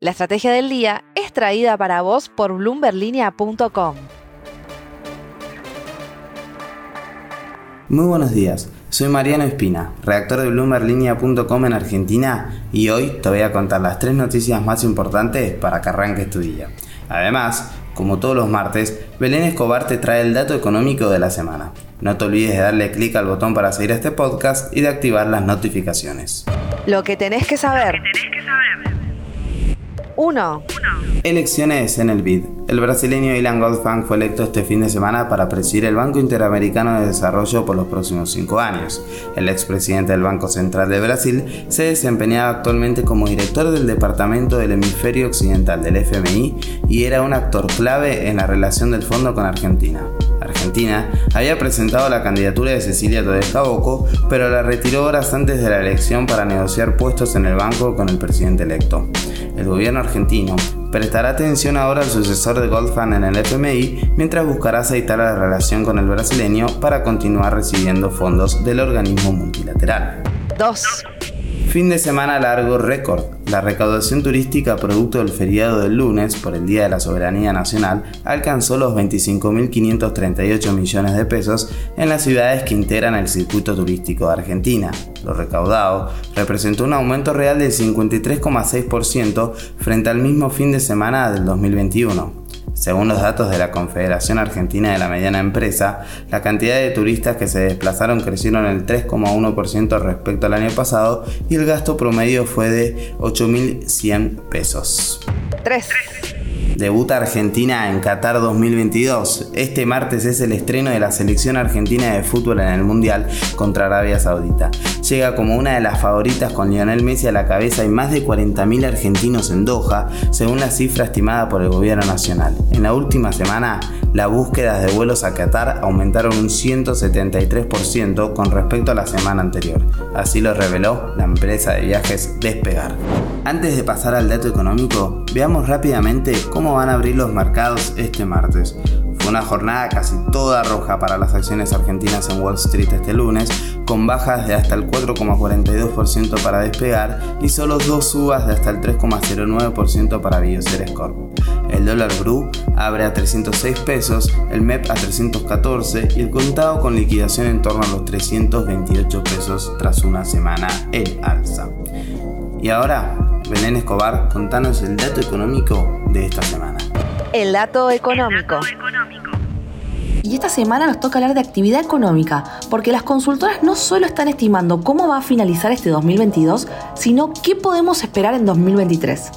La estrategia del día es traída para vos por bloomberlinia.com. Muy buenos días, soy Mariano Espina, redactor de bloomberlinia.com en Argentina y hoy te voy a contar las tres noticias más importantes para que arranques tu día. Además, como todos los martes, Belén Escobar te trae el dato económico de la semana. No te olvides de darle clic al botón para seguir este podcast y de activar las notificaciones. Lo que tenés que saber. 1. Elecciones en el BID. El brasileño Ilan Goldfang fue electo este fin de semana para presidir el Banco Interamericano de Desarrollo por los próximos cinco años. El expresidente del Banco Central de Brasil se desempeñaba actualmente como director del Departamento del Hemisferio Occidental del FMI y era un actor clave en la relación del fondo con Argentina. Argentina había presentado la candidatura de Cecilia Todesca Boco, pero la retiró horas antes de la elección para negociar puestos en el banco con el presidente electo. El gobierno argentino prestará atención ahora al sucesor de Goldfan en el FMI mientras buscará aceitar la relación con el brasileño para continuar recibiendo fondos del organismo multilateral. 2. Fin de semana largo récord. La recaudación turística producto del feriado del lunes por el Día de la Soberanía Nacional alcanzó los 25.538 millones de pesos en las ciudades que integran el circuito turístico de Argentina. Lo recaudado representó un aumento real del 53,6% frente al mismo fin de semana del 2021. Según los datos de la Confederación Argentina de la Mediana Empresa, la cantidad de turistas que se desplazaron crecieron el 3,1% respecto al año pasado y el gasto promedio fue de 8.100 pesos. 3. Debuta Argentina en Qatar 2022. Este martes es el estreno de la selección argentina de fútbol en el Mundial contra Arabia Saudita. Llega como una de las favoritas con Lionel Messi a la cabeza y más de 40.000 argentinos en Doha, según la cifra estimada por el gobierno nacional. En la última semana, las búsquedas de vuelos a Qatar aumentaron un 173% con respecto a la semana anterior. Así lo reveló la empresa de viajes Despegar. Antes de pasar al dato económico, veamos rápidamente cómo van a abrir los mercados este martes. Fue una jornada casi toda roja para las acciones argentinas en Wall Street este lunes, con bajas de hasta el 4,42% para despegar y solo dos subas de hasta el 3,09% para Bioceres Corp. El dólar Bru abre a 306 pesos, el MEP a 314 y el contado con liquidación en torno a los 328 pesos tras una semana en alza. Y ahora, Belén Escobar, contanos el dato económico de esta semana. El dato económico. Y esta semana nos toca hablar de actividad económica, porque las consultoras no solo están estimando cómo va a finalizar este 2022, sino qué podemos esperar en 2023.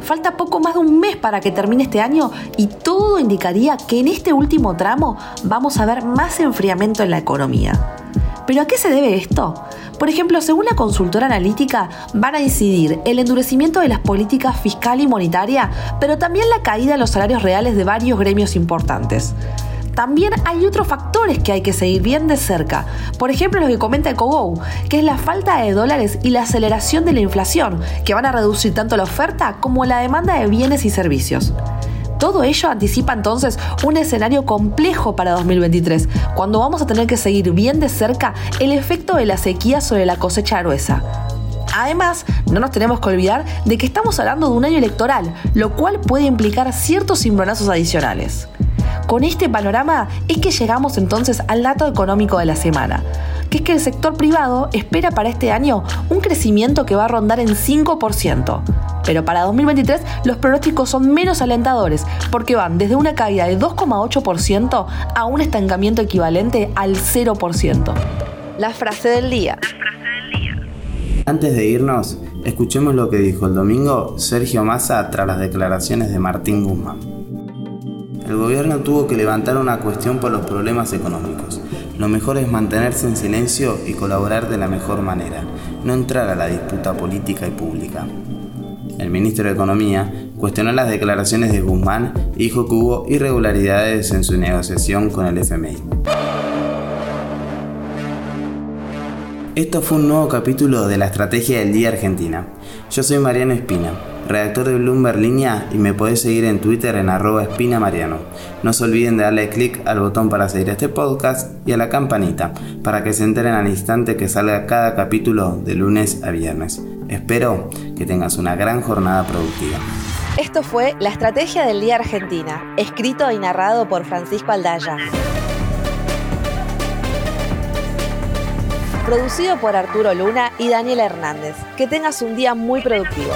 Falta poco más de un mes para que termine este año y todo indicaría que en este último tramo vamos a ver más enfriamiento en la economía. ¿Pero a qué se debe esto? Por ejemplo, según la consultora analítica, van a incidir el endurecimiento de las políticas fiscal y monetaria, pero también la caída de los salarios reales de varios gremios importantes. También hay otros factores que hay que seguir bien de cerca. Por ejemplo, lo que comenta EcoGo, que es la falta de dólares y la aceleración de la inflación, que van a reducir tanto la oferta como la demanda de bienes y servicios. Todo ello anticipa entonces un escenario complejo para 2023, cuando vamos a tener que seguir bien de cerca el efecto de la sequía sobre la cosecha gruesa. Además, no nos tenemos que olvidar de que estamos hablando de un año electoral, lo cual puede implicar ciertos cimbronazos adicionales. Con este panorama es que llegamos entonces al dato económico de la semana, que es que el sector privado espera para este año un crecimiento que va a rondar en 5%. Pero para 2023 los pronósticos son menos alentadores, porque van desde una caída de 2,8% a un estancamiento equivalente al 0%. La frase del día. Antes de irnos, escuchemos lo que dijo el domingo Sergio Massa tras las declaraciones de Martín Guzmán. El gobierno tuvo que levantar una cuestión por los problemas económicos. Lo mejor es mantenerse en silencio y colaborar de la mejor manera, no entrar a la disputa política y pública. El ministro de Economía cuestionó las declaraciones de Guzmán y dijo que hubo irregularidades en su negociación con el FMI. Esto fue un nuevo capítulo de la Estrategia del Día Argentina. Yo soy Mariano Espina redactor de Bloomberg Línea y me podés seguir en Twitter en arroba espinamariano. No se olviden de darle clic al botón para seguir este podcast y a la campanita para que se enteren al instante que salga cada capítulo de lunes a viernes. Espero que tengas una gran jornada productiva. Esto fue La Estrategia del Día Argentina, escrito y narrado por Francisco Aldaya. Producido por Arturo Luna y Daniel Hernández. Que tengas un día muy productivo.